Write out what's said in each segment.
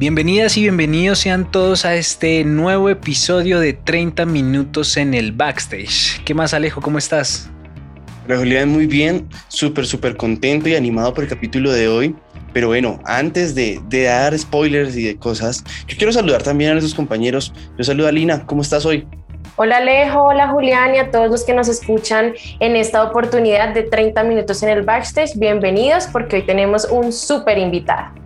Bienvenidas y bienvenidos sean todos a este nuevo episodio de 30 minutos en el backstage. ¿Qué más Alejo? ¿Cómo estás? Hola Julián, muy bien, súper, súper contento y animado por el capítulo de hoy. Pero bueno, antes de, de, dar spoilers y de cosas, yo quiero saludar también a nuestros compañeros. Yo saludo a Lina, ¿cómo estás hoy? Hola Alejo, hola Julián y a todos los que nos escuchan en esta oportunidad de 30 minutos en el backstage. Bienvenidos porque hoy tenemos un súper invitado.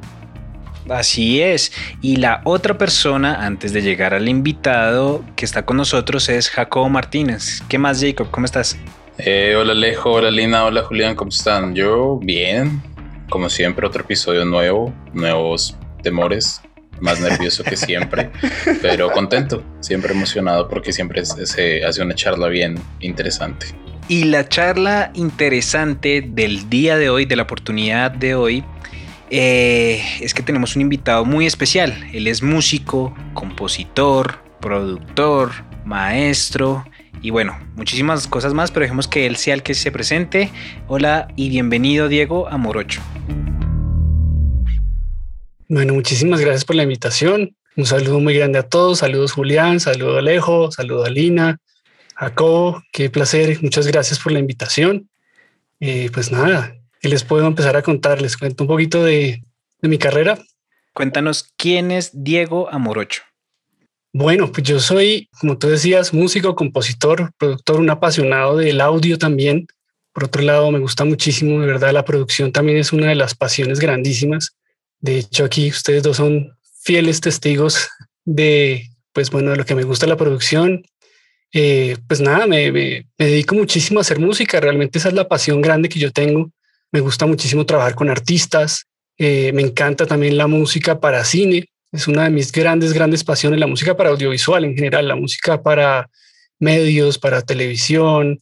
Así es. Y la otra persona, antes de llegar al invitado que está con nosotros, es Jacobo Martínez. ¿Qué más, Jacob? ¿Cómo estás? Eh, hola Alejo, hola Lina, hola Julián, ¿cómo están? Yo bien, como siempre, otro episodio nuevo, nuevos temores, más nervioso que siempre, pero contento, siempre emocionado porque siempre se hace una charla bien interesante. Y la charla interesante del día de hoy, de la oportunidad de hoy, eh, es que tenemos un invitado muy especial. Él es músico, compositor, productor, maestro y bueno, muchísimas cosas más, pero dejemos que él sea el que se presente. Hola y bienvenido Diego a Morocho. Bueno, muchísimas gracias por la invitación. Un saludo muy grande a todos. Saludos Julián, saludo Alejo, saludo a Lina, Jacobo. Qué placer. Muchas gracias por la invitación. Eh, pues nada, ¿qué les puedo empezar a contar? Les cuento un poquito de, de mi carrera. Cuéntanos quién es Diego Amorocho. Bueno, pues yo soy, como tú decías, músico, compositor, productor, un apasionado del audio también. Por otro lado, me gusta muchísimo, de verdad, la producción también es una de las pasiones grandísimas. De hecho, aquí ustedes dos son fieles testigos de, pues bueno, de lo que me gusta la producción. Eh, pues nada, me, me, me, dedico muchísimo a hacer música. Realmente esa es la pasión grande que yo tengo. Me gusta muchísimo trabajar con artistas. Eh, me encanta también la música para cine. Es una de mis grandes, grandes pasiones, la música para audiovisual en general, la música para medios, para televisión,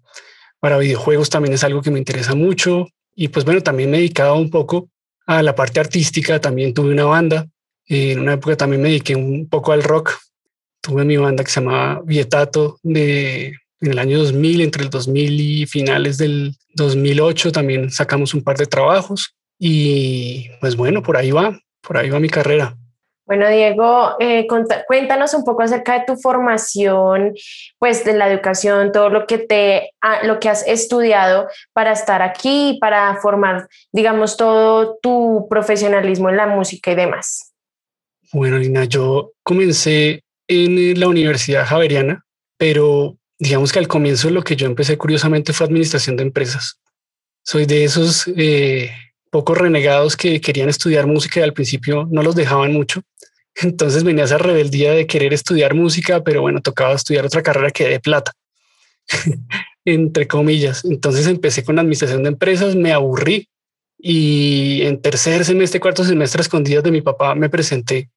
para videojuegos también es algo que me interesa mucho. Y pues bueno, también me he dedicado un poco a la parte artística, también tuve una banda. En una época también me dediqué un poco al rock. Tuve mi banda que se llamaba Vietato de, en el año 2000, entre el 2000 y finales del 2008 también sacamos un par de trabajos. Y pues bueno, por ahí va, por ahí va mi carrera. Bueno, Diego, eh, cuéntanos un poco acerca de tu formación, pues de la educación, todo lo que te, lo que has estudiado para estar aquí, para formar, digamos, todo tu profesionalismo en la música y demás. Bueno, Lina, yo comencé en la Universidad Javeriana, pero digamos que al comienzo lo que yo empecé curiosamente fue administración de empresas. Soy de esos eh, pocos renegados que querían estudiar música y al principio no los dejaban mucho. Entonces venía esa rebeldía de querer estudiar música, pero bueno, tocaba estudiar otra carrera que de plata, entre comillas. Entonces empecé con administración de empresas, me aburrí y en tercer semestre, cuarto semestre, escondidas de mi papá, me presenté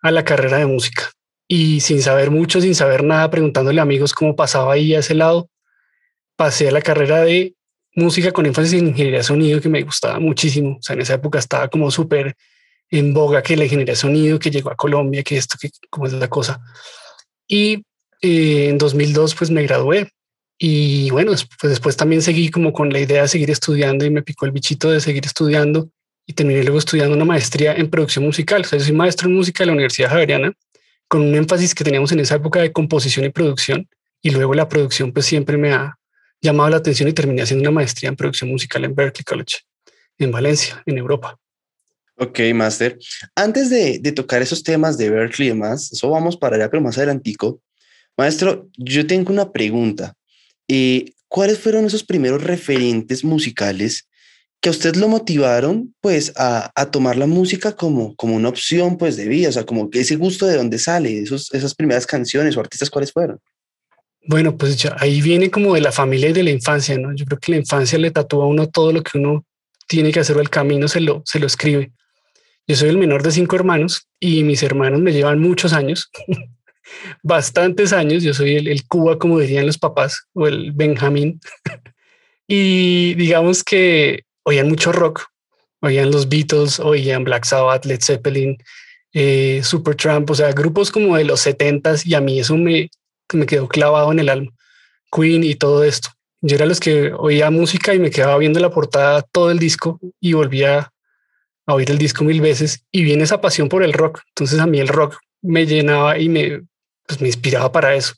a la carrera de música y sin saber mucho, sin saber nada, preguntándole a amigos cómo pasaba ahí a ese lado, pasé a la carrera de música con énfasis en ingeniería de sonido que me gustaba muchísimo. O sea, en esa época estaba como súper en boga que la ingeniería de sonido, que llegó a Colombia, que esto, que cómo es la cosa. Y eh, en 2002 pues me gradué y bueno, pues después también seguí como con la idea de seguir estudiando y me picó el bichito de seguir estudiando y terminé luego estudiando una maestría en producción musical. O sea, yo soy maestro en música de la Universidad Javeriana con un énfasis que teníamos en esa época de composición y producción y luego la producción pues siempre me ha llamado la atención y terminé haciendo una maestría en producción musical en Berkeley College, en Valencia, en Europa. Ok, Master. Antes de, tocar esos temas de Berkeley y demás, eso vamos para allá, pero más adelantico. Maestro, yo tengo una pregunta. Eh, ¿Cuáles fueron esos primeros referentes musicales que a usted lo motivaron pues a, a, tomar la música como, como una opción pues de vida? O sea, como que ese gusto de dónde sale, esos, esas primeras canciones o artistas, ¿cuáles fueron? Bueno, pues ya ahí viene como de la familia y de la infancia, ¿no? Yo creo que la infancia le tatúa a uno todo lo que uno tiene que hacer o el camino se lo, se lo escribe. Yo soy el menor de cinco hermanos y mis hermanos me llevan muchos años, bastantes años. Yo soy el, el Cuba, como dirían los papás, o el Benjamín. y digamos que oían mucho rock, oían los Beatles, oían Black Sabbath, Led Zeppelin, eh, Supertramp, o sea, grupos como de los 70s y a mí eso me, me quedó clavado en el alma. Queen y todo esto. Yo era los que oía música y me quedaba viendo la portada todo el disco y volvía a oír el disco mil veces y viene esa pasión por el rock. Entonces a mí el rock me llenaba y me, pues, me inspiraba para eso.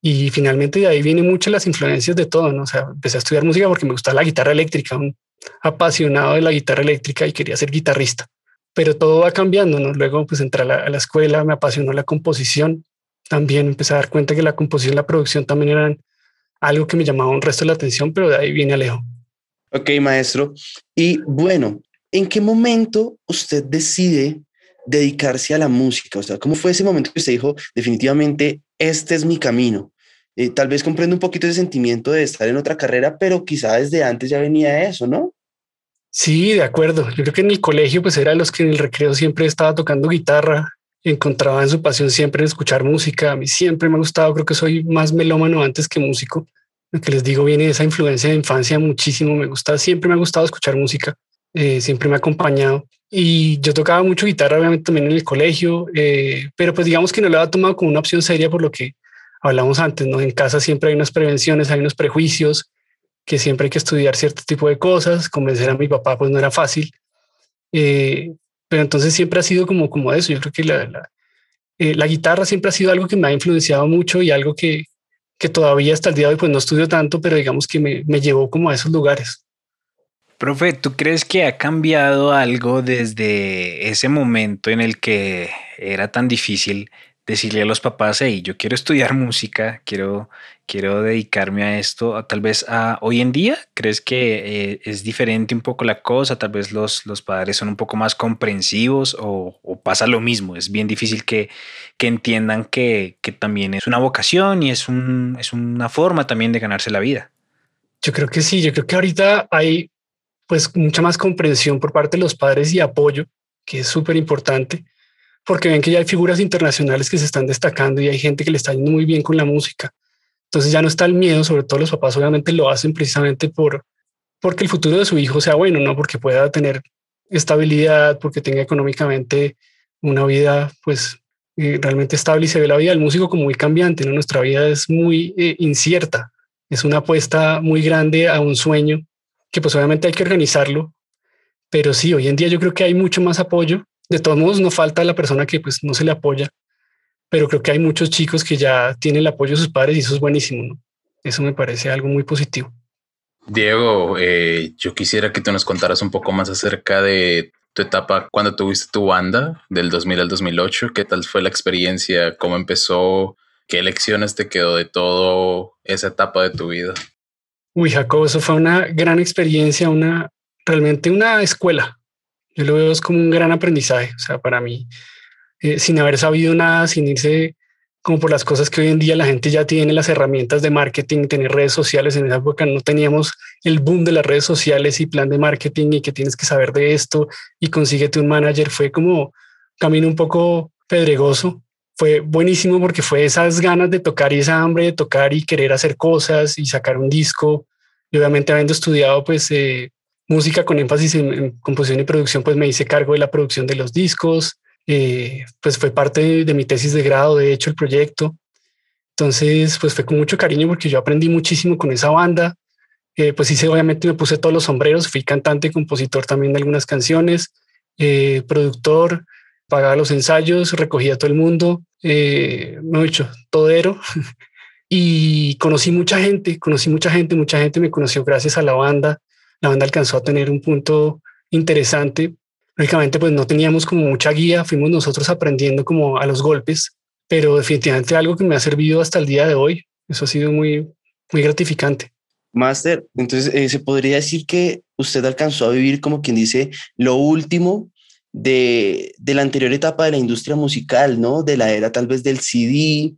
Y finalmente de ahí vienen muchas las influencias de todo, ¿no? O sea, empecé a estudiar música porque me gustaba la guitarra eléctrica, un apasionado de la guitarra eléctrica y quería ser guitarrista pero todo va cambiando, ¿no? Luego pues entré a la, escuela, me apasionó la composición, también empecé a dar cuenta que la composición y la producción también eran algo que me llamaba un resto de la atención, pero de ahí viene Alejo. Ok, maestro. Y bueno, ¿en qué momento usted decide dedicarse a la música? O sea, ¿cómo fue ese momento que usted dijo, definitivamente, este es mi camino? Eh, tal vez comprendo un poquito ese sentimiento de estar en otra carrera, pero quizá desde antes ya venía eso, ¿no? Sí, de acuerdo. Yo creo que en el colegio pues era los que en el recreo siempre estaba tocando guitarra, encontraban su pasión siempre en escuchar música. A mí siempre me ha gustado, creo que soy más melómano antes que músico. Lo que les digo viene de esa influencia de infancia muchísimo. Me gusta, siempre me ha gustado escuchar música, eh, siempre me ha acompañado. Y yo tocaba mucho guitarra, obviamente también en el colegio, eh, pero pues digamos que no lo había tomado como una opción seria por lo que hablamos antes, ¿no? En casa siempre hay unas prevenciones, hay unos prejuicios, que siempre hay que estudiar cierto tipo de cosas, convencer a mi papá pues no era fácil, eh, pero entonces siempre ha sido como, como eso, yo creo que la, eh, la, guitarra siempre ha sido algo que me ha influenciado mucho y algo que, que todavía hasta el día de hoy pues no estudio tanto, pero digamos que me, me llevó como a esos lugares. Profe, ¿tú crees que ha cambiado algo desde ese momento en el que era tan difícil decirle a los papás, hey, yo quiero estudiar música, quiero, quiero dedicarme a esto, tal vez a hoy en día, ¿crees que eh, es diferente un poco la cosa? Tal vez los, los padres son un poco más comprensivos o, pasa lo mismo, es bien difícil que, que entiendan que, que, también es una vocación y es, un, es una forma también de ganarse la vida. Yo creo que sí, yo creo que ahorita hay pues mucha más comprensión por parte de los padres y apoyo, que es súper importante porque ven que ya hay figuras internacionales que se están destacando y hay gente que le está yendo muy bien con la música. Entonces ya no está el miedo, sobre todo los papás obviamente lo hacen precisamente por porque el futuro de su hijo sea bueno, no porque pueda tener estabilidad, porque tenga económicamente una vida pues eh, realmente estable y se ve la vida del músico como muy cambiante, ¿no? Nuestra vida es muy eh, incierta, es una apuesta muy grande a un sueño que pues obviamente hay que organizarlo, pero sí, hoy en día yo creo que hay mucho más apoyo de todos modos, no falta la persona que pues no se le apoya, pero creo que hay muchos chicos que ya tienen el apoyo de sus padres y eso es buenísimo. Eso me parece algo muy positivo. Diego, eh, yo quisiera que tú nos contaras un poco más acerca de tu etapa cuando tuviste tu banda del 2000 al 2008. ¿Qué tal fue la experiencia? ¿Cómo empezó? ¿Qué lecciones te quedó de todo esa etapa de tu vida? Uy, Jacob, eso fue una gran experiencia, una realmente una escuela. Yo lo veo como un gran aprendizaje, o sea, para mí, eh, sin haber sabido nada, sin irse como por las cosas que hoy en día la gente ya tiene las herramientas de marketing, tener redes sociales. En esa época no teníamos el boom de las redes sociales y plan de marketing y que tienes que saber de esto y consíguete un manager. Fue como camino un poco pedregoso. Fue buenísimo porque fue esas ganas de tocar y esa hambre de tocar y querer hacer cosas y sacar un disco. Y obviamente habiendo estudiado pues eh, música con énfasis en, composición y producción, pues me hice cargo de la producción de los discos, eh, pues fue parte de, mi tesis de grado, de hecho, el proyecto. Entonces, pues fue con mucho cariño porque yo aprendí muchísimo con esa banda. Eh, pues hice, obviamente me puse todos los sombreros, fui cantante, compositor también de algunas canciones, eh, productor, pagaba los ensayos, recogía a todo el mundo, eh, me he dicho, todero. y conocí mucha gente, conocí mucha gente, mucha gente me conoció gracias a la banda, la banda alcanzó a tener un punto interesante. Lógicamente, pues no teníamos como mucha guía, fuimos nosotros aprendiendo como a los golpes, pero definitivamente algo que me ha servido hasta el día de hoy. Eso ha sido muy, muy gratificante. Master, entonces eh, se podría decir que usted alcanzó a vivir como quien dice lo último de, de, la anterior etapa de la industria musical, ¿no? De la era tal vez del CD,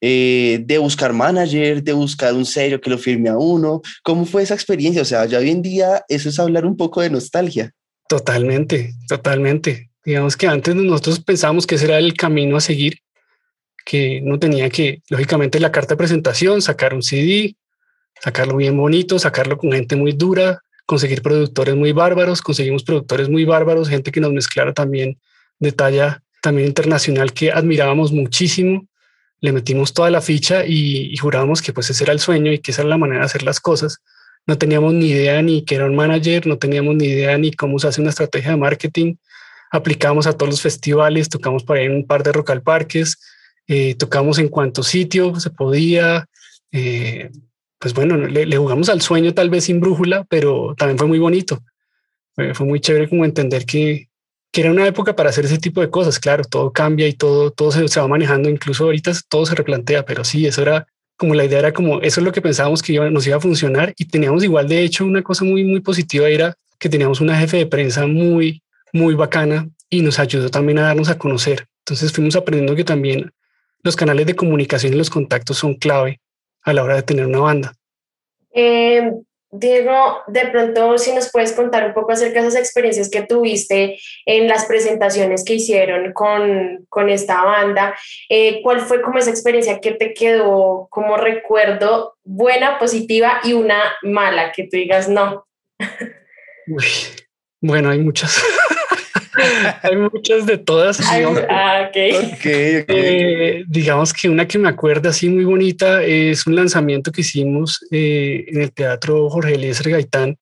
eh, de buscar manager, de buscar un sello que lo firme a uno. ¿Cómo fue esa experiencia? O sea, ya hoy en día eso es hablar un poco de nostalgia. Totalmente, totalmente. Digamos que antes nosotros pensábamos que ese era el camino a seguir, que no tenía que, lógicamente, la carta de presentación, sacar un CD, sacarlo bien bonito, sacarlo con gente muy dura, conseguir productores muy bárbaros, conseguimos productores muy bárbaros, gente que nos mezclara también de talla también internacional que admirábamos muchísimo. Le metimos toda la ficha y, jurábamos que pues ese era el sueño y que esa era la manera de hacer las cosas. No teníamos ni idea ni que era un manager, no teníamos ni idea ni cómo se hace una estrategia de marketing. Aplicamos a todos los festivales, tocamos por ahí en un par de rock al parques, eh, tocamos en cuanto sitio se podía. Eh, pues bueno, le, jugamos al sueño tal vez sin brújula, pero también fue muy bonito. fue muy chévere como entender que, que era una época para hacer ese tipo de cosas. Claro, todo cambia y todo, todo se, se, va manejando. Incluso ahorita todo se replantea, pero sí, eso era como la idea era como eso es lo que pensábamos que nos iba a funcionar y teníamos igual de hecho una cosa muy, muy positiva era que teníamos una jefe de prensa muy, muy bacana y nos ayudó también a darnos a conocer. Entonces fuimos aprendiendo que también los canales de comunicación y los contactos son clave a la hora de tener una banda. Eh, Diego, de pronto si nos puedes contar un poco acerca de esas experiencias que tuviste en las presentaciones que hicieron con, con esta banda, eh, ¿cuál fue como esa experiencia que te quedó como recuerdo buena, positiva y una mala que tú digas no? bueno, hay muchas. Hay muchas de todas. Ah, eh, digamos que una que me acuerda así muy bonita es un lanzamiento que hicimos eh, en el Teatro Jorge Eliezer Gaitán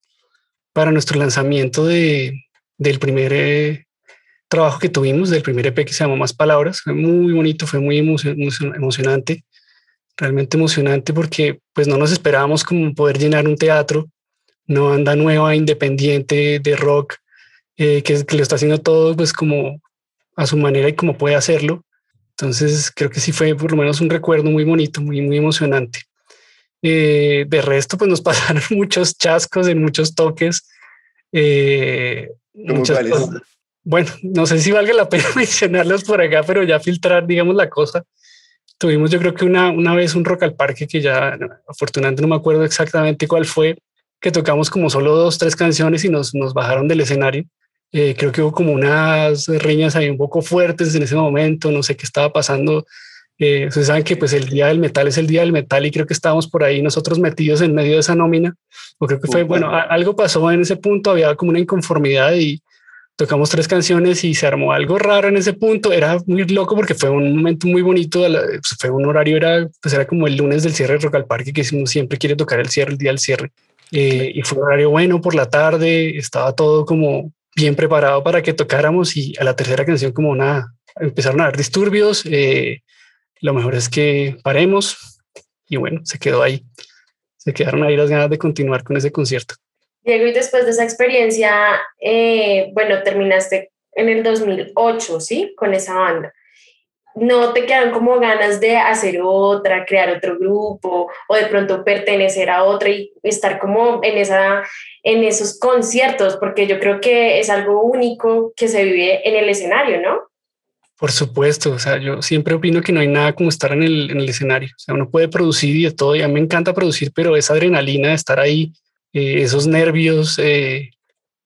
para nuestro lanzamiento de, del primer eh, trabajo que tuvimos, del primer EP que se llamó Más Palabras. Fue muy bonito, fue muy emocionante, realmente emocionante porque pues no nos esperábamos como poder llenar un teatro, una banda nueva, independiente de rock eh, que, que, lo está haciendo todo pues como a su manera y como puede hacerlo. Entonces creo que sí fue por lo menos un recuerdo muy bonito, muy, muy emocionante. Eh, de resto, pues nos pasaron muchos chascos en muchos toques. Eh, muchas Bueno, no sé si valga la pena mencionarlos por acá, pero ya filtrar, digamos, la cosa. Tuvimos yo creo que una, una vez un rock al parque que ya afortunadamente no me acuerdo exactamente cuál fue, que tocamos como solo dos, tres canciones y nos, nos bajaron del escenario. Eh, creo que hubo como unas riñas ahí un poco fuertes en ese momento, no sé qué estaba pasando. Eh, ustedes saben que pues el día del metal es el día del metal y creo que estábamos por ahí nosotros metidos en medio de esa nómina. O creo que fue, bueno, algo pasó en ese punto, había como una inconformidad y tocamos tres canciones y se armó algo raro en ese punto. Era muy loco porque fue un momento muy bonito. Pues, fue un horario, era, pues era como el lunes del cierre de Rock al Parque, que uno siempre quiere tocar el cierre, el día del cierre. Eh, y fue un horario bueno por la tarde, estaba todo como bien preparado para que tocáramos y a la tercera canción como nada, empezaron a haber disturbios, eh, lo mejor es que paremos y bueno, se quedó ahí, se quedaron ahí las ganas de continuar con ese concierto. Diego, y después de esa experiencia, eh, bueno, terminaste en el 2008, ¿sí? Con esa banda no te quedan como ganas de hacer otra, crear otro grupo o de pronto pertenecer a otra y estar como en, esa, en esos conciertos, porque yo creo que es algo único que se vive en el escenario, ¿no? Por supuesto, o sea, yo siempre opino que no hay nada como estar en el, en el escenario, o sea, uno puede producir y de todo, y a mí me encanta producir, pero esa adrenalina de estar ahí, eh, esos nervios, eh,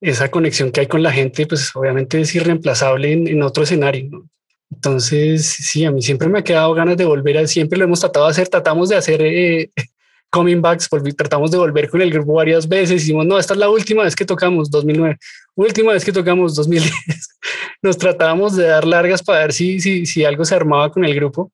esa conexión que hay con la gente, pues obviamente es irreemplazable en, en otro escenario. ¿no? Entonces, sí, a mí siempre me ha quedado ganas de volver a, siempre lo hemos tratado de hacer, tratamos de hacer eh, coming backs, tratamos de volver con el grupo varias veces, hicimos, no, esta es la última vez que tocamos, 2009, última vez que tocamos, 2010, nos tratábamos de dar largas para ver si, si, si algo se armaba con el grupo.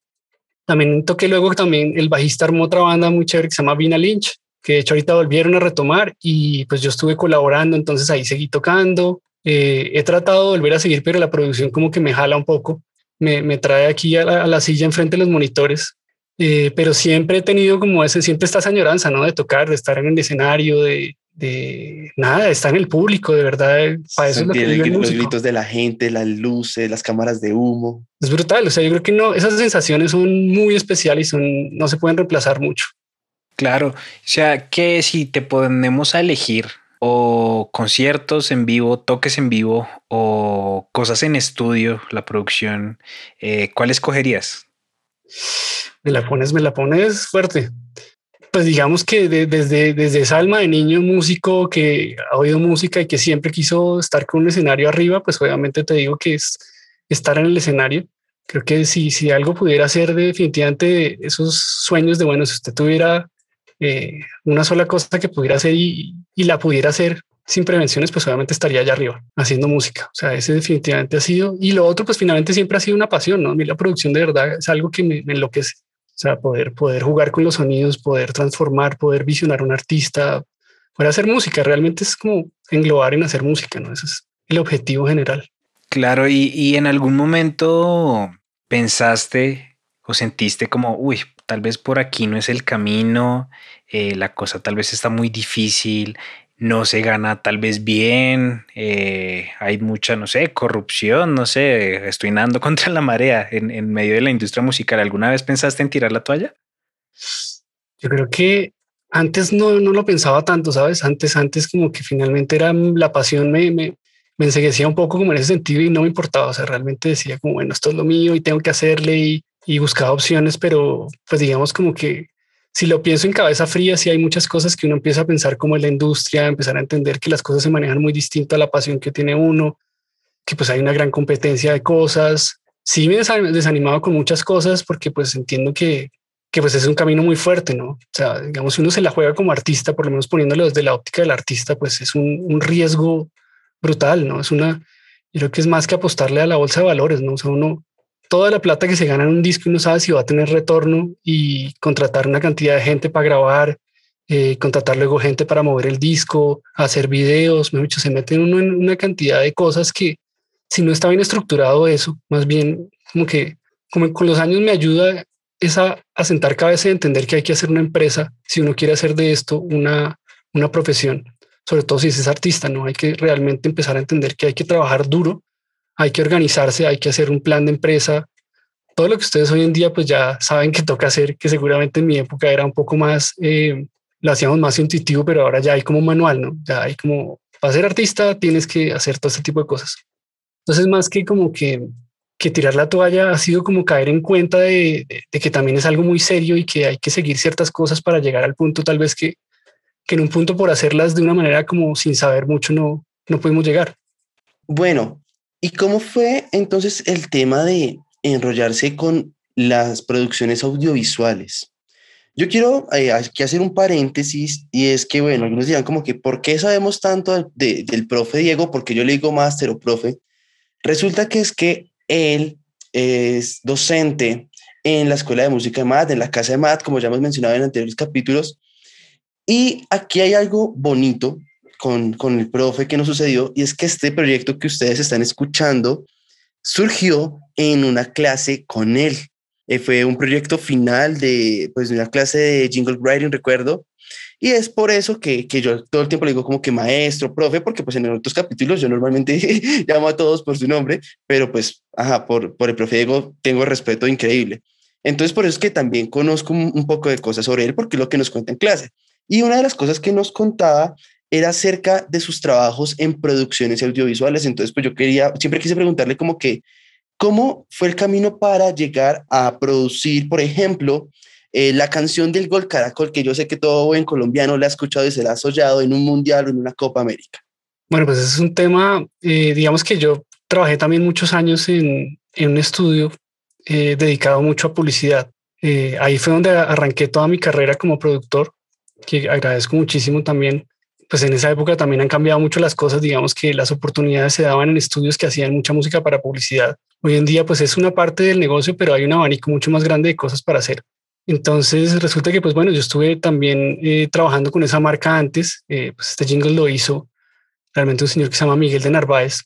También toqué luego también el bajista armó otra banda muy chévere que se llama Vina Lynch, que de hecho ahorita volvieron a retomar y pues yo estuve colaborando, entonces ahí seguí tocando. Eh, he tratado de volver a seguir, pero la producción como que me jala un poco me, trae aquí a la, silla enfrente de los monitores. Eh, pero siempre he tenido como ese, siempre esta añoranza, ¿no? De tocar, de estar en el escenario, de, de nada, de estar en el público, de verdad. Para eso es lo que los gritos de la gente, las luces, las cámaras de humo. Es brutal. O sea, yo creo que no, esas sensaciones son muy especiales y son, no se pueden reemplazar mucho. Claro. O sea, que si te ponemos a elegir o conciertos en vivo, toques en vivo o cosas en estudio, la producción, eh, ¿cuál escogerías? Me la pones, me la pones fuerte. Pues digamos que desde, desde esa alma de niño músico que ha oído música y que siempre quiso estar con un escenario arriba, pues obviamente te digo que es estar en el escenario. Creo que si, si algo pudiera ser definitivamente esos sueños de, bueno, si usted tuviera eh, una sola cosa que pudiera hacer y, y, la pudiera hacer sin prevenciones, pues obviamente estaría allá arriba haciendo música. O sea, ese definitivamente ha sido. Y lo otro, pues finalmente siempre ha sido una pasión, ¿no? A mí la producción de verdad es algo que me, me enloquece. O sea, poder, poder jugar con los sonidos, poder transformar, poder visionar a un artista, poder hacer música, realmente es como englobar en hacer música, ¿no? Ese es el objetivo general. Claro, y, y en algún momento pensaste o sentiste como, uy, tal vez por aquí no es el camino, eh, la cosa tal vez está muy difícil, no se gana tal vez bien, eh, hay mucha, no sé, corrupción, no sé, estoy nadando contra la marea en, en, medio de la industria musical. ¿Alguna vez pensaste en tirar la toalla? Yo creo que antes no, no lo pensaba tanto, ¿sabes? Antes, antes como que finalmente era la pasión, me, me, me enseguecía un poco como en ese sentido y no me importaba, o sea, realmente decía como, bueno, esto es lo mío y tengo que hacerle y, y buscaba opciones, pero pues digamos como que si lo pienso en cabeza fría, sí hay muchas cosas que uno empieza a pensar como en la industria, empezar a entender que las cosas se manejan muy distinto a la pasión que tiene uno, que pues hay una gran competencia de cosas. Sí me he desanimado con muchas cosas porque pues entiendo que, que pues es un camino muy fuerte, ¿no? O sea, digamos, si uno se la juega como artista, por lo menos poniéndolo desde la óptica del artista, pues es un, un riesgo brutal, ¿no? Es una, yo creo que es más que apostarle a la bolsa de valores, ¿no? O sea, uno, toda la plata que se gana en un disco y no sabe si va a tener retorno y contratar una cantidad de gente para grabar, eh, contratar luego gente para mover el disco, hacer videos, me dicho, se mete uno en una cantidad de cosas que si no está bien estructurado eso, más bien como que con los años me ayuda esa a sentar cabeza y entender que hay que hacer una empresa si uno quiere hacer de esto una, una profesión, sobre todo si es artista, no hay que realmente empezar a entender que hay que trabajar duro hay que organizarse, hay que hacer un plan de empresa. Todo lo que ustedes hoy en día pues ya saben que toca hacer, que seguramente en mi época era un poco más, eh, lo hacíamos más intuitivo, pero ahora ya hay como manual, ¿no? Ya hay como, para ser artista tienes que hacer todo este tipo de cosas. Entonces más que como que, que tirar la toalla ha sido como caer en cuenta de, de, que también es algo muy serio y que hay que seguir ciertas cosas para llegar al punto tal vez que, que en un punto por hacerlas de una manera como sin saber mucho no, no pudimos llegar. Bueno, ¿Y cómo fue entonces el tema de enrollarse con las producciones audiovisuales? Yo quiero eh, aquí hacer un paréntesis y es que, bueno, algunos dirán como que, ¿por qué sabemos tanto de, del profe Diego? Porque yo le digo máster o profe. Resulta que es que él es docente en la Escuela de Música de MAD, en la Casa de MAD, como ya hemos mencionado en anteriores capítulos. Y aquí hay algo bonito con, con el profe que nos sucedió y es que este proyecto que ustedes están escuchando surgió en una clase con él. Eh, fue un proyecto final de, pues, una clase de jingle writing, recuerdo, y es por eso que, que, yo todo el tiempo le digo como que maestro, profe, porque pues en otros capítulos yo normalmente llamo a todos por su nombre, pero pues, ajá, por, por el profe Diego tengo respeto increíble. Entonces por eso es que también conozco un, un poco de cosas sobre él, porque es lo que nos cuenta en clase. Y una de las cosas que nos contaba era acerca de sus trabajos en producciones audiovisuales. Entonces, pues yo quería, siempre quise preguntarle como que, ¿cómo fue el camino para llegar a producir, por ejemplo, eh, la canción del Gol Caracol, que yo sé que todo buen colombiano la ha escuchado y se la ha soñado en un mundial o en una Copa América? Bueno, pues es un tema, eh, digamos que yo trabajé también muchos años en, en un estudio eh, dedicado mucho a publicidad. Ahí fue donde arranqué toda mi carrera como productor, que agradezco muchísimo también pues en esa época también han cambiado mucho las cosas, digamos que las oportunidades se daban en estudios que hacían mucha música para publicidad. Hoy en día pues es una parte del negocio, pero hay un abanico mucho más grande de cosas para hacer. Entonces resulta que pues bueno, yo estuve también eh, trabajando con esa marca antes, eh, pues este jingle lo hizo realmente un señor que se llama Miguel de Narváez,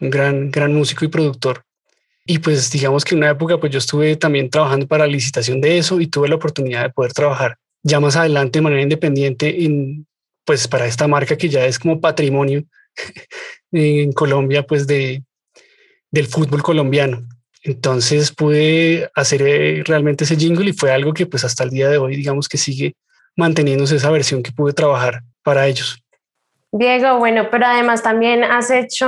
un gran, gran músico y productor. Y pues digamos que en una época pues yo estuve también trabajando para la licitación de eso y tuve la oportunidad de poder trabajar ya más adelante de manera independiente en pues para esta marca que ya es como patrimonio en Colombia, pues de, del fútbol colombiano. Entonces pude hacer eh, realmente ese jingle y fue algo que pues hasta el día de hoy digamos que sigue manteniéndose esa versión que pude trabajar para ellos. Diego, bueno, pero además también has hecho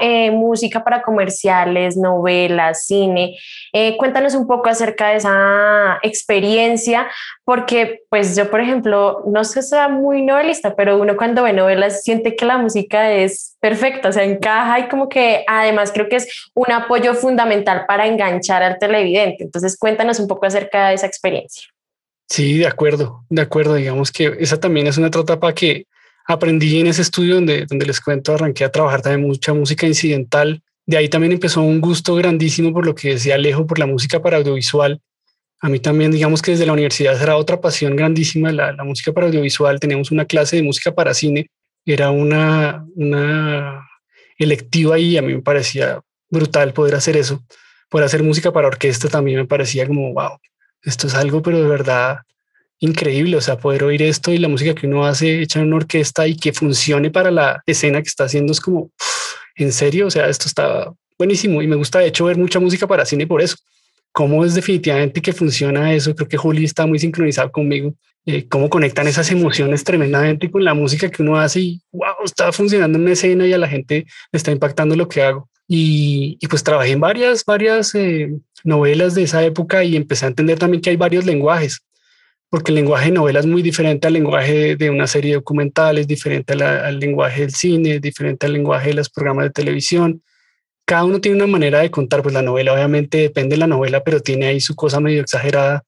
eh, música para comerciales, novelas, cine. Eh, cuéntanos un poco acerca de esa experiencia, porque pues yo, por ejemplo, no sé si sea muy novelista, pero uno cuando ve novelas siente que la música es perfecta, o sea, encaja y como que además creo que es un apoyo fundamental para enganchar al televidente. Entonces, cuéntanos un poco acerca de esa experiencia. Sí, de acuerdo, de acuerdo. Digamos que esa también es una etapa que aprendí en ese estudio donde, donde les cuento, arranqué a trabajar también mucha música incidental. De ahí también empezó un gusto grandísimo por lo que decía Alejo, por la música para audiovisual. A mí también, digamos que desde la universidad era otra pasión grandísima la, la música para audiovisual. Teníamos una clase de música para cine, era una, una electiva y a mí me parecía brutal poder hacer eso. Poder hacer música para orquesta también me parecía como, wow, esto es algo, pero de verdad increíble, o sea, poder oír esto y la música que uno hace hecha en una orquesta y que funcione para la escena que está haciendo es como, en serio, o sea, esto está buenísimo y me gusta de hecho ver mucha música para cine por eso. Cómo es definitivamente que funciona eso, creo que Juli está muy sincronizado conmigo, eh, cómo conectan esas emociones tremendamente con la música que uno hace y wow, está funcionando en una escena y a la gente le está impactando lo que hago. Y, pues trabajé en varias, varias eh, novelas de esa época y empecé a entender también que hay varios lenguajes porque el lenguaje de novela es muy diferente al lenguaje de una serie documental, es diferente al lenguaje del cine, es diferente al lenguaje de los programas de televisión. Cada uno tiene una manera de contar, pues la novela obviamente depende de la novela, pero tiene ahí su cosa medio exagerada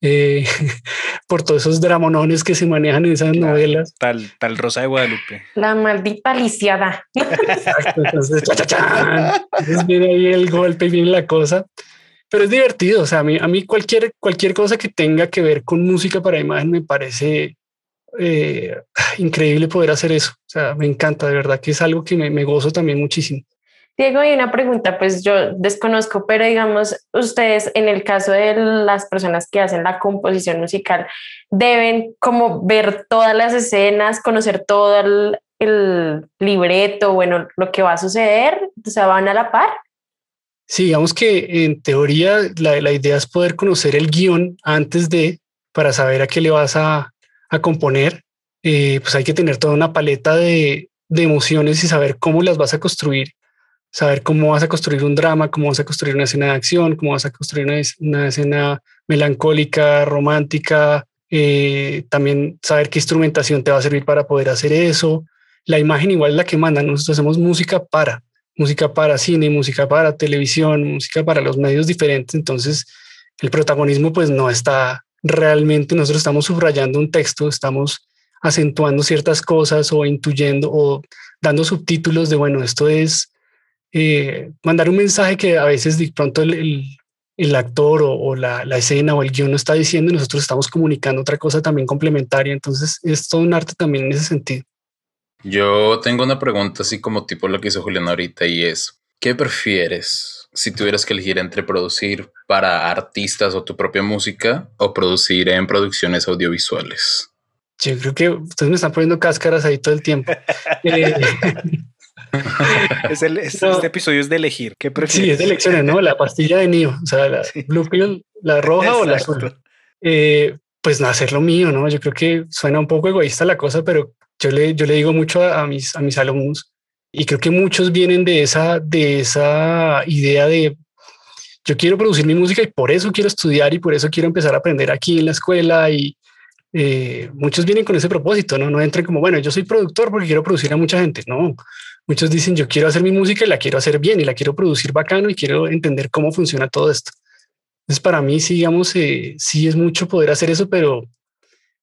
eh, por todos esos dramonones que se manejan en esas novelas. Tal, tal Rosa de Guadalupe. La maldita lisiada. Exacto, entonces, entonces viene ahí el golpe y viene la cosa pero es divertido. O sea, a mí, a mí cualquier, cualquier cosa que tenga que ver con música para imagen me parece eh, increíble poder hacer eso. O sea, me encanta, de verdad que es algo que me, me gozo también muchísimo. Diego, hay una pregunta, pues yo desconozco, pero digamos, ustedes en el caso de las personas que hacen la composición musical, deben como ver todas las escenas, conocer todo el, el libreto, bueno, lo que va a suceder, o sea, van a la par. Sí, digamos que en teoría la, la, idea es poder conocer el guion antes de, para saber a qué le vas a, a componer, eh, pues hay que tener toda una paleta de, de, emociones y saber cómo las vas a construir, saber cómo vas a construir un drama, cómo vas a construir una escena de acción, cómo vas a construir una, una escena melancólica, romántica, eh, también saber qué instrumentación te va a servir para poder hacer eso. La imagen igual es la que manda, nosotros hacemos música para, música para cine, música para televisión, música para los medios diferentes. Entonces, el protagonismo pues no está realmente, nosotros estamos subrayando un texto, estamos acentuando ciertas cosas o intuyendo o dando subtítulos de, bueno, esto es eh, mandar un mensaje que a veces de pronto el, el, actor o, la, la, escena o el guion no está diciendo y nosotros estamos comunicando otra cosa también complementaria. Entonces, es todo un arte también en ese sentido. Yo tengo una pregunta así como tipo lo que hizo Julián ahorita y es, ¿qué prefieres si tuvieras que elegir entre producir para artistas o tu propia música o producir en producciones audiovisuales? Yo creo que ustedes me están poniendo cáscaras ahí todo el tiempo. eh, es el, es, no, este episodio es de elegir. ¿Qué prefieres? Sí, es de elecciones, ¿no? La pastilla de Nio, o sea, la sí. blue pill, la roja Exacto. o la azul. Eh, pues no hacer lo mío, ¿no? Yo creo que suena un poco egoísta la cosa, pero yo le, yo le digo mucho a, mis, a mis alumnos y creo que muchos vienen de esa, de esa idea de yo quiero producir mi música y por eso quiero estudiar y por eso quiero empezar a aprender aquí en la escuela y eh, muchos vienen con ese propósito, ¿no? No entren como, bueno, yo soy productor porque quiero producir a mucha gente. No, muchos dicen, yo quiero hacer mi música y la quiero hacer bien y la quiero producir bacano y quiero entender cómo funciona todo esto. Entonces, para mí, sí, digamos, eh, sí es mucho poder hacer eso, pero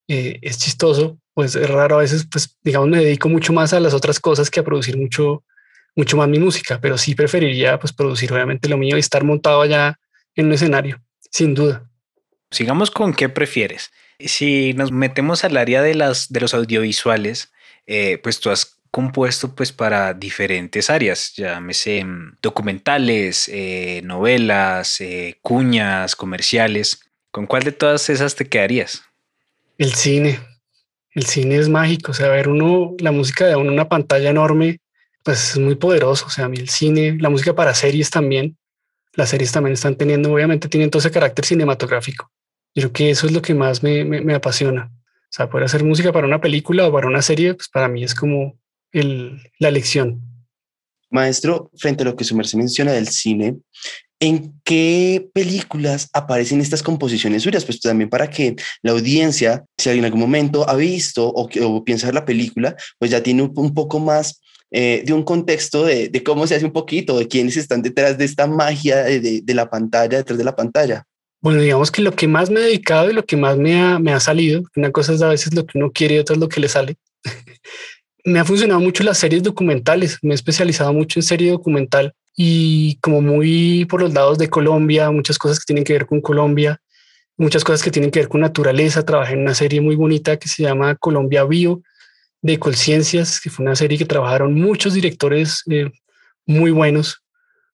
eh, es chistoso pues es raro a veces, pues digamos, me dedico mucho más a las otras cosas que a producir mucho, mucho más mi música, pero sí preferiría pues producir obviamente lo mío y estar montado allá en un escenario, sin duda. Sigamos con qué prefieres. Si nos metemos al área de, las, de los audiovisuales, eh, pues tú has compuesto pues para diferentes áreas, llámese mm, documentales, eh, novelas, eh, cuñas, comerciales. ¿Con cuál de todas esas te quedarías? El cine, el cine es mágico, o sea, ver uno, la música de una pantalla enorme, pues es muy poderoso, o sea, a mí el cine, la música para series también, las series también están teniendo, obviamente tienen todo ese carácter cinematográfico. Yo creo que eso es lo que más me, me, apasiona. O sea, poder hacer música para una película o para una serie, pues para mí es como la lección. Maestro, frente a lo que su merced menciona del cine, ¿en qué películas aparecen estas composiciones suyas? Pues también para que la audiencia, si en algún momento ha visto o, o piensa ver la película, pues ya tiene un, poco más eh, de un contexto de, cómo se hace un poquito, de quiénes están detrás de esta magia de, la pantalla, detrás de la pantalla. Bueno, digamos que lo que más me he dedicado y lo que más me ha, me ha salido, una cosa es a veces lo que uno quiere y otra es lo que le sale. Me ha funcionado mucho las series documentales, me he especializado mucho en serie documental y como muy por los lados de Colombia, muchas cosas que tienen que ver con Colombia, muchas cosas que tienen que ver con naturaleza. Trabajé en una serie muy bonita que se llama Colombia Bio de Colciencias, que fue una serie que trabajaron muchos directores eh, muy buenos,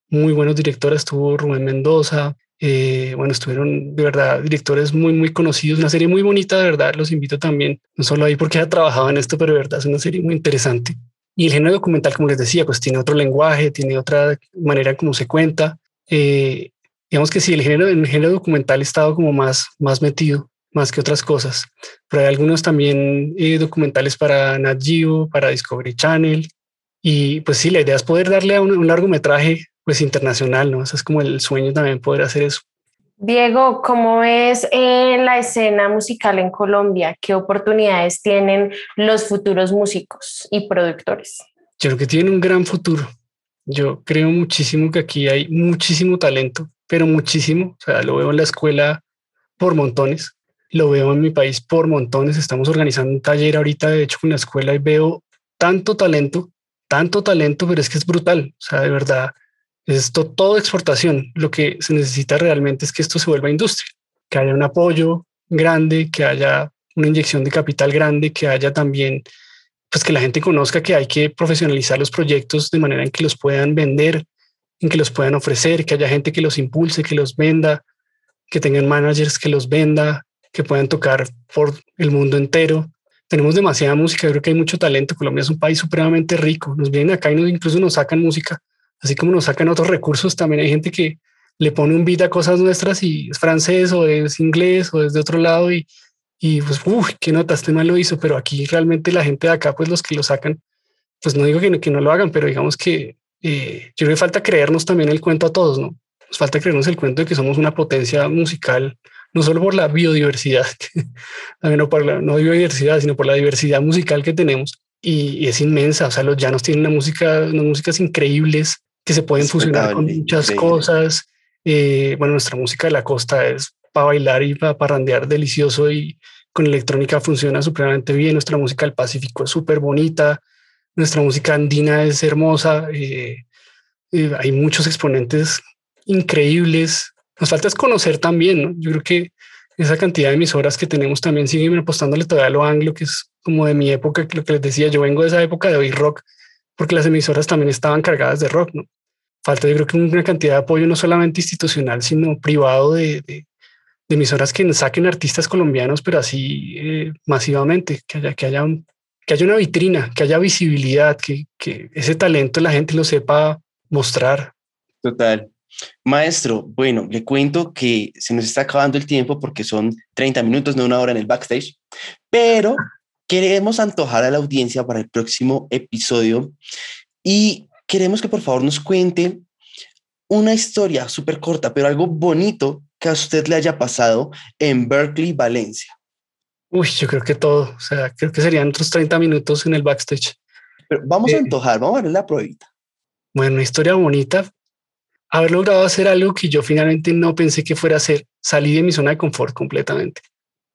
muy buenos directores. Estuvo Rubén Mendoza, eh, bueno, estuvieron de verdad directores muy, muy conocidos. Una serie muy bonita, de verdad. Los invito también, no solo ahí porque ha trabajado en esto, pero de verdad es una serie muy interesante. Y el género documental, como les decía, pues tiene otro lenguaje, tiene otra manera como se cuenta. Eh, digamos que sí, el género, el género documental ha estado como más, más metido, más que otras cosas. Pero hay algunos también eh, documentales para Nat Geo, para Discovery Channel. Y pues sí, la idea es poder darle a un, largometraje pues internacional, ¿no? Eso es como el sueño también poder hacer eso. Diego, ¿cómo es eh, la escena musical en Colombia? ¿Qué oportunidades tienen los futuros músicos y productores? Yo creo que tienen un gran futuro. Yo creo muchísimo que aquí hay muchísimo talento, pero muchísimo. O sea, lo veo en la escuela por montones, lo veo en mi país por montones. Estamos organizando un taller ahorita, de hecho, con la escuela y veo tanto talento, tanto talento, pero es que es brutal. O sea, de verdad, esto todo exportación. Lo que se necesita realmente es que esto se vuelva industria, que haya un apoyo grande, que haya una inyección de capital grande, que haya también, pues que la gente conozca que hay que profesionalizar los proyectos de manera en que los puedan vender, en que los puedan ofrecer, que haya gente que los impulse, que los venda, que tengan managers que los venda, que puedan tocar por el mundo entero. Tenemos demasiada música, creo que hay mucho talento. Colombia es un país supremamente rico. Nos vienen acá y nos, incluso nos sacan música así como nos sacan otros recursos, también hay gente que le pone un beat a cosas nuestras y es francés o es inglés o es de otro lado y, y pues, uff, qué nota, este mal lo hizo, pero aquí realmente la gente de acá, pues los que lo sacan, pues no digo que no, que no lo hagan, pero digamos que eh, yo creo que falta creernos también el cuento a todos, ¿no? Nos falta creernos el cuento de que somos una potencia musical, no solo por la biodiversidad, también no por la no biodiversidad, sino por la diversidad musical que tenemos y, es inmensa. O sea, los llanos tienen una música, unas músicas increíbles que se pueden fusionar con muchas cosas. Eh, bueno, nuestra música de la costa es para bailar y para parrandear delicioso y con electrónica funciona supremamente bien. Nuestra música del Pacífico es súper bonita. Nuestra música andina es hermosa. Eh, eh, hay muchos exponentes increíbles. Nos falta es conocer también. ¿no? Yo creo que esa cantidad de emisoras que tenemos también siguen apostándole todavía a lo anglo, que es como de mi época, lo que les decía, yo vengo de esa época de oír rock porque las emisoras también estaban cargadas de rock, ¿no? Falta yo creo que una cantidad de apoyo no solamente institucional, sino privado de, de, emisoras que saquen artistas colombianos, pero así eh, masivamente, que haya, que, haya que haya una vitrina, que haya visibilidad, que, que ese talento la gente lo sepa mostrar. Total. Maestro, bueno, le cuento que se nos está acabando el tiempo porque son 30 minutos, no una hora en el backstage, pero queremos antojar a la audiencia para el próximo episodio y queremos que por favor nos cuente una historia súper corta, pero algo bonito que a usted le haya pasado en Berkeley, Valencia. Uy, yo creo que todo, o sea, creo que serían otros 30 minutos en el backstage. Pero vamos a eh, antojar, vamos a ver la pruebita. Bueno, una historia bonita. Haber logrado hacer algo que yo finalmente no pensé que fuera a hacer. Salí de mi zona de confort completamente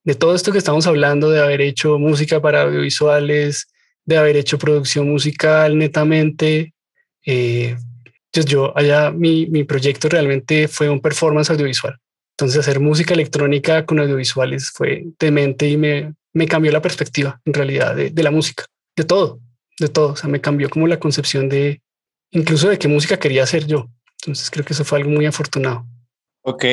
de todo esto que estamos hablando, de haber hecho música para audiovisuales, de haber hecho producción musical netamente. Eh, pues yo allá mi, mi proyecto realmente fue un performance audiovisual. Entonces hacer música electrónica con audiovisuales fue demente y me, me cambió la perspectiva en realidad de, de la música, de todo, de todo. O sea, me cambió como la concepción de incluso de qué música quería hacer yo. Entonces creo que eso fue algo muy afortunado. Ok,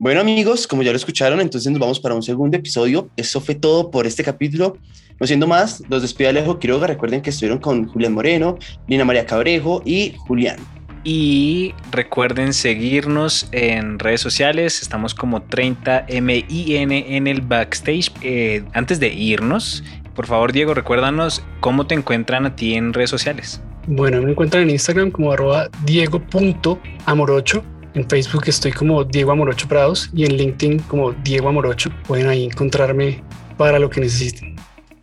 bueno amigos, como ya lo escucharon, entonces nos vamos para un segundo episodio. Eso fue todo por este capítulo. No siendo más, los despido Alejo Quiroga. Recuerden que estuvieron con Julián Moreno, Lina María Cabrejo y Julián. Y recuerden seguirnos en redes sociales. Estamos como 30MIN en el backstage. Eh, antes de irnos, Por favor, Diego, recuérdanos cómo te encuentran a ti en redes sociales. Bueno, me encuentran en Instagram como arroba diego.amorocho. En Facebook estoy como Diego Amorocho Prados y en LinkedIn como Diego Amorocho. Pueden ahí encontrarme para lo que necesiten.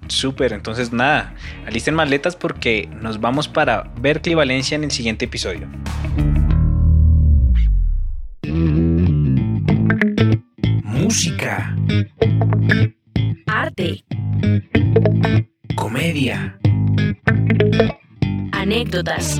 Súper, entonces nada, alisten maletas porque nos vamos para Berkeley Valencia en el siguiente episodio. Música. Arte. Comedia. Anécdotas.